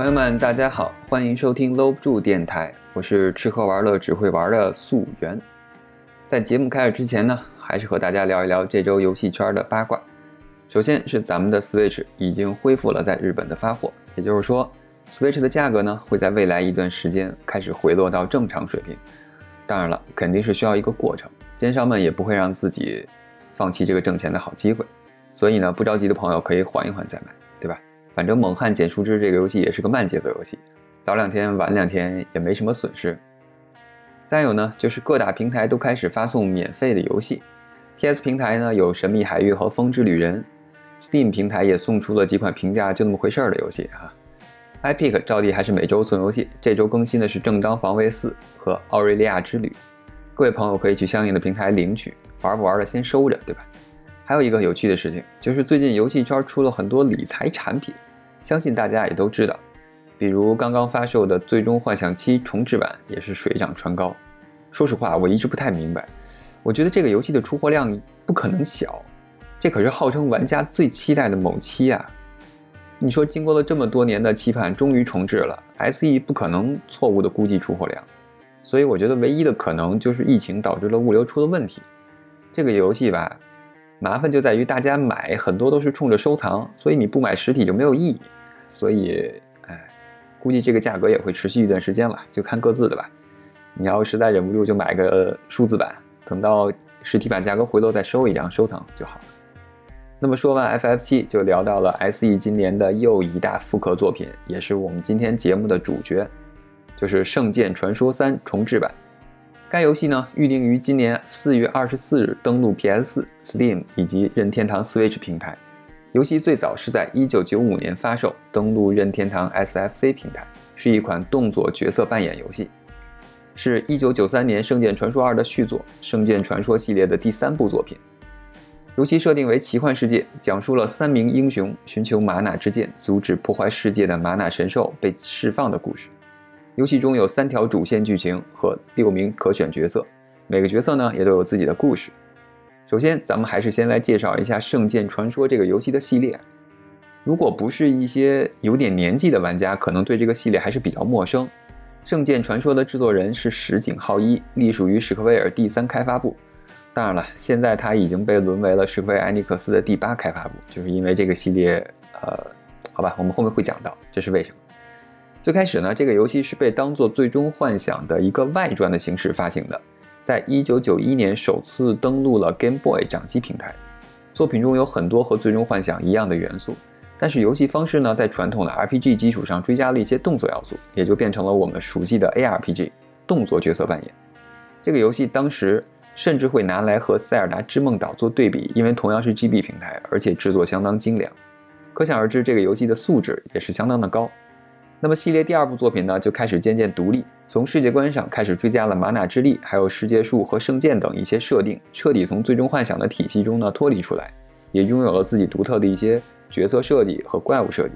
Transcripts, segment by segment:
朋友们，大家好，欢迎收听搂不住电台，我是吃喝玩乐只会玩的素媛。在节目开始之前呢，还是和大家聊一聊这周游戏圈的八卦。首先是咱们的 Switch 已经恢复了在日本的发货，也就是说，Switch 的价格呢会在未来一段时间开始回落到正常水平。当然了，肯定是需要一个过程，奸商们也不会让自己放弃这个挣钱的好机会。所以呢，不着急的朋友可以缓一缓再买，对吧？反正猛汉捡树枝这个游戏也是个慢节奏游戏，早两天晚两天也没什么损失。再有呢，就是各大平台都开始发送免费的游戏，PS 平台呢有《神秘海域》和《风之旅人》。Steam 平台也送出了几款评价就那么回事儿的游戏哈，Epic 照例还是每周送游戏，这周更新的是《正当防卫四》和《奥瑞利亚之旅》，各位朋友可以去相应的平台领取，玩不玩的先收着，对吧？还有一个有趣的事情，就是最近游戏圈出了很多理财产品，相信大家也都知道，比如刚刚发售的《最终幻想七》重置版也是水涨船高。说实话，我一直不太明白，我觉得这个游戏的出货量不可能小。这可是号称玩家最期待的某期啊！你说经过了这么多年的期盼，终于重置了，SE 不可能错误的估计出货量，所以我觉得唯一的可能就是疫情导致了物流出了问题。这个游戏吧，麻烦就在于大家买很多都是冲着收藏，所以你不买实体就没有意义。所以，哎，估计这个价格也会持续一段时间了，就看各自的吧。你要实在忍不住就买个数字版，等到实体版价格回落再收一张收藏就好了。那么说完 FF 七，就聊到了 SE 今年的又一大复刻作品，也是我们今天节目的主角，就是《圣剑传说三》重置版。该游戏呢，预定于今年四月二十四日登陆 PS、Steam 以及任天堂 Switch 平台。游戏最早是在一九九五年发售，登陆任天堂 SFC 平台，是一款动作角色扮演游戏，是一九九三年《圣剑传说二》的续作，《圣剑传说》系列的第三部作品。游戏设定为奇幻世界，讲述了三名英雄寻求玛娜之剑，阻止破坏世界的玛娜神兽被释放的故事。游戏中有三条主线剧情和六名可选角色，每个角色呢也都有自己的故事。首先，咱们还是先来介绍一下《圣剑传说》这个游戏的系列。如果不是一些有点年纪的玩家，可能对这个系列还是比较陌生。《圣剑传说》的制作人是石井浩一，隶属于史克威尔第三开发部。当然了，现在它已经被沦为了史克威尔艾尼克斯的第八开发部，就是因为这个系列，呃，好吧，我们后面会讲到这是为什么。最开始呢，这个游戏是被当做《最终幻想》的一个外传的形式发行的，在一九九一年首次登陆了 Game Boy 掌机平台。作品中有很多和《最终幻想》一样的元素，但是游戏方式呢，在传统的 RPG 基础上追加了一些动作要素，也就变成了我们熟悉的 ARPG 动作角色扮演。这个游戏当时。甚至会拿来和《塞尔达之梦岛》做对比，因为同样是 GB 平台，而且制作相当精良，可想而知这个游戏的素质也是相当的高。那么系列第二部作品呢，就开始渐渐独立，从世界观上开始追加了玛娜之力，还有世界树和圣剑等一些设定，彻底从最终幻想的体系中呢脱离出来，也拥有了自己独特的一些角色设计和怪物设计。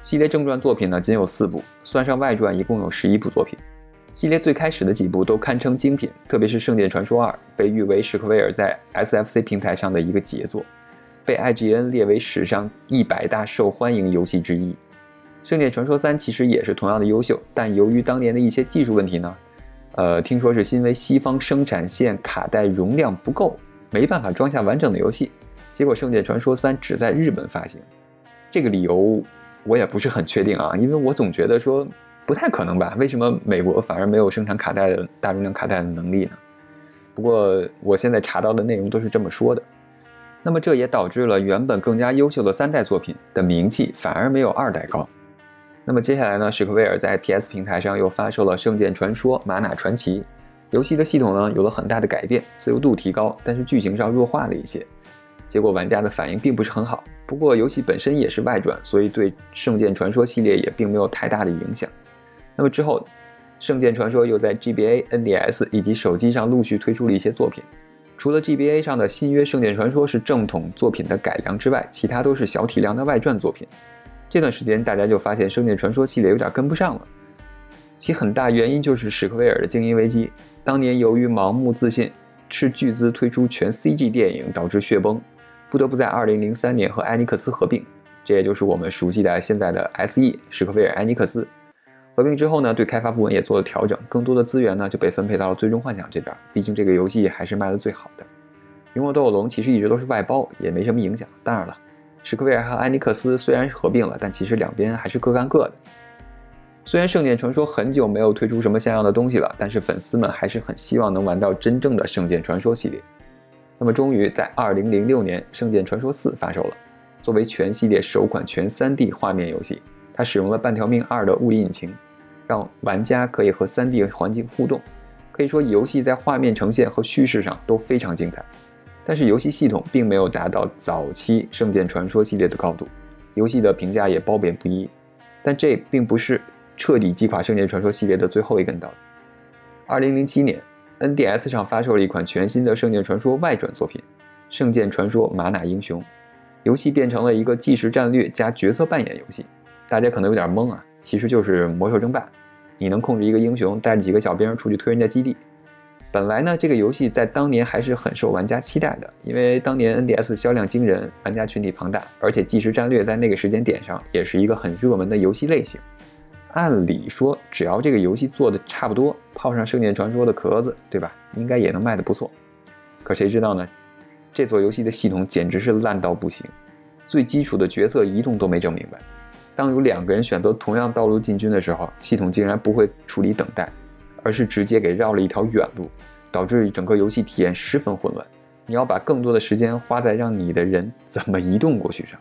系列正传作品呢仅有四部，算上外传一共有十一部作品。系列最开始的几部都堪称精品，特别是《圣剑传说二》，被誉为史克威尔在 SFC 平台上的一个杰作，被 IGN 列为史上一百大受欢迎游戏之一。《圣剑传说三》其实也是同样的优秀，但由于当年的一些技术问题呢，呃，听说是因为西方生产线卡带容量不够，没办法装下完整的游戏，结果《圣剑传说三》只在日本发行。这个理由我也不是很确定啊，因为我总觉得说。不太可能吧？为什么美国反而没有生产卡带的大容量卡带的能力呢？不过我现在查到的内容都是这么说的。那么这也导致了原本更加优秀的三代作品的名气反而没有二代高。那么接下来呢？史克威尔在 PS 平台上又发售了《圣剑传说：玛娜传奇》游戏的系统呢有了很大的改变，自由度提高，但是剧情上弱化了一些，结果玩家的反应并不是很好。不过游戏本身也是外传，所以对《圣剑传说》系列也并没有太大的影响。那么之后，《圣剑传说》又在 GBA、NDS 以及手机上陆续推出了一些作品。除了 GBA 上的新约《圣剑传说》是正统作品的改良之外，其他都是小体量的外传作品。这段时间大家就发现《圣剑传说》系列有点跟不上了，其很大原因就是史克威尔的经营危机。当年由于盲目自信，斥巨资推出全 CG 电影，导致血崩，不得不在2003年和艾尼克斯合并。这也就是我们熟悉的现在的 SE 史克威尔艾尼克斯。合并之后呢，对开发部门也做了调整，更多的资源呢就被分配到了最终幻想这边。毕竟这个游戏还是卖的最好的。勇者斗恶龙其实一直都是外包，也没什么影响。当然了，史克威尔和艾尼克斯虽然合并了，但其实两边还是各干各的。虽然《圣剑传说》很久没有推出什么像样的东西了，但是粉丝们还是很希望能玩到真正的《圣剑传说》系列。那么，终于在2006年，《圣剑传说4》发售了。作为全系列首款全 3D 画面游戏，它使用了半条命2的物理引擎，让玩家可以和 3D 环境互动。可以说，游戏在画面呈现和叙事上都非常精彩。但是，游戏系统并没有达到早期《圣剑传说》系列的高度，游戏的评价也褒贬不一。但这并不是。彻底击垮《圣剑传说》系列的最后一根稻草。二零零七年，NDS 上发售了一款全新的《圣剑传说》外传作品《圣剑传说：玛瑙英雄》。游戏变成了一个即时战略加角色扮演游戏。大家可能有点懵啊，其实就是魔兽争霸。你能控制一个英雄，带着几个小兵出去推人家基地。本来呢，这个游戏在当年还是很受玩家期待的，因为当年 NDS 销量惊人，玩家群体庞大，而且即时战略在那个时间点上也是一个很热门的游戏类型。按理说，只要这个游戏做的差不多，套上《圣剑传说》的壳子，对吧？应该也能卖的不错。可谁知道呢？这座游戏的系统简直是烂到不行，最基础的角色移动都没整明白。当有两个人选择同样道路进军的时候，系统竟然不会处理等待，而是直接给绕了一条远路，导致整个游戏体验十分混乱。你要把更多的时间花在让你的人怎么移动过去上，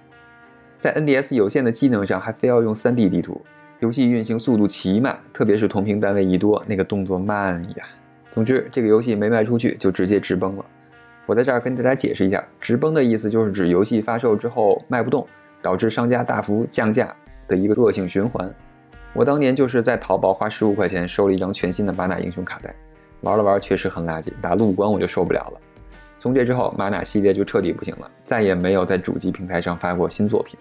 在 NDS 有限的机能上，还非要用 3D 地图。游戏运行速度奇慢，特别是同屏单位一多，那个动作慢呀。总之，这个游戏没卖出去就直接直崩了。我在这儿跟大家解释一下，直崩的意思就是指游戏发售之后卖不动，导致商家大幅降价的一个恶性循环。我当年就是在淘宝花十五块钱收了一张全新的玛瑙英雄卡带，玩了玩确实很垃圾，打路关我就受不了了。从这之后，玛瑙系列就彻底不行了，再也没有在主机平台上发过新作品。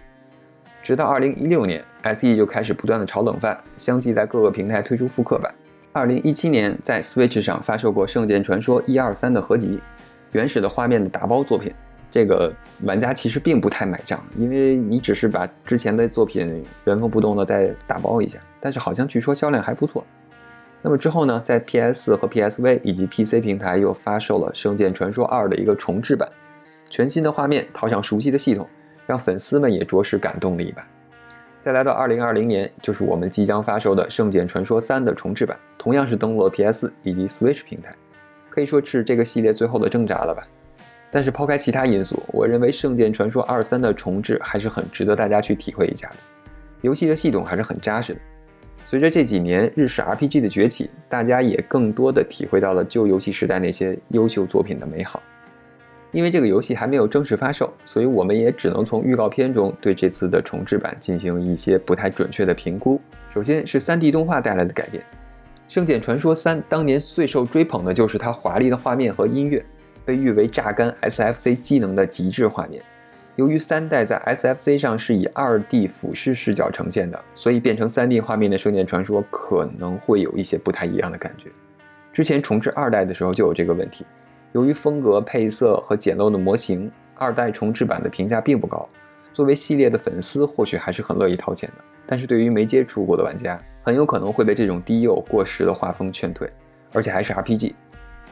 直到二零一六年，SE 就开始不断的炒冷饭，相继在各个平台推出复刻版。二零一七年在 Switch 上发售过《圣剑传说一二三》的合集，原始的画面的打包作品。这个玩家其实并不太买账，因为你只是把之前的作品原封不动的再打包一下。但是好像据说销量还不错。那么之后呢，在 PS 和 PSV 以及 PC 平台又发售了《圣剑传说二》的一个重制版，全新的画面套上熟悉的系统。让粉丝们也着实感动了一把。再来到二零二零年，就是我们即将发售的《圣剑传说三》的重置版，同样是登陆了 PS 以及 Switch 平台，可以说是这个系列最后的挣扎了吧。但是抛开其他因素，我认为《圣剑传说二三》的重置还是很值得大家去体会一下的。游戏的系统还是很扎实的。随着这几年日式 RPG 的崛起，大家也更多的体会到了旧游戏时代那些优秀作品的美好。因为这个游戏还没有正式发售，所以我们也只能从预告片中对这次的重置版进行一些不太准确的评估。首先是 3D 动画带来的改变，《圣剑传说3》当年最受追捧的就是它华丽的画面和音乐，被誉为榨干 SFC 机能的极致画面。由于三代在 SFC 上是以 2D 俯视视角呈现的，所以变成 3D 画面的《圣剑传说》可能会有一些不太一样的感觉。之前重置二代的时候就有这个问题。由于风格、配色和简陋的模型，二代重置版的评价并不高。作为系列的粉丝，或许还是很乐意掏钱的。但是对于没接触过的玩家，很有可能会被这种低幼过时的画风劝退，而且还是 RPG。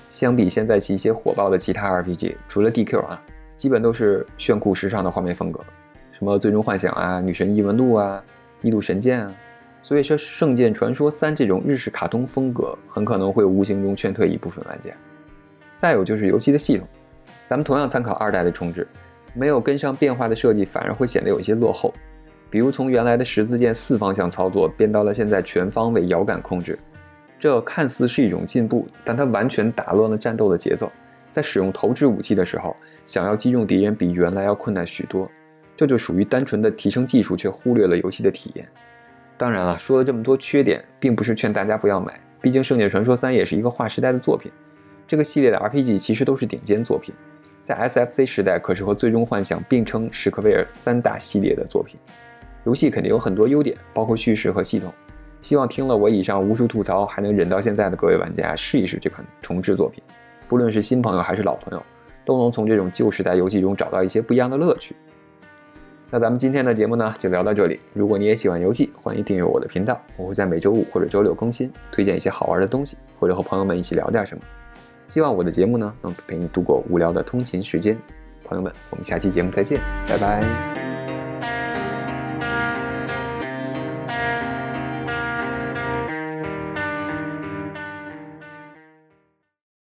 相比现在一些火爆的其他 RPG，除了 DQ 啊，基本都是炫酷时尚的画面风格，什么《最终幻想》啊、《女神异闻录》啊、《异度神剑》啊。所以说，《圣剑传说三》这种日式卡通风格，很可能会无形中劝退一部分玩家。再有就是游戏的系统，咱们同样参考二代的重置，没有跟上变化的设计，反而会显得有一些落后。比如从原来的十字键四方向操作变到了现在全方位摇杆控制，这看似是一种进步，但它完全打乱了战斗的节奏。在使用投掷武器的时候，想要击中敌人比原来要困难许多。这就属于单纯的提升技术，却忽略了游戏的体验。当然了，说了这么多缺点，并不是劝大家不要买，毕竟《圣剑传说三》也是一个划时代的作品。这个系列的 RPG 其实都是顶尖作品，在 SFC 时代可是和《最终幻想》并称史克威尔三大系列的作品。游戏肯定有很多优点，包括叙事和系统。希望听了我以上无数吐槽还能忍到现在的各位玩家试一试这款重置作品，不论是新朋友还是老朋友，都能从这种旧时代游戏中找到一些不一样的乐趣。那咱们今天的节目呢，就聊到这里。如果你也喜欢游戏，欢迎订阅我的频道，我会在每周五或者周六更新，推荐一些好玩的东西，或者和朋友们一起聊点什么。希望我的节目呢，能陪你度过无聊的通勤时间。朋友们，我们下期节目再见，拜拜。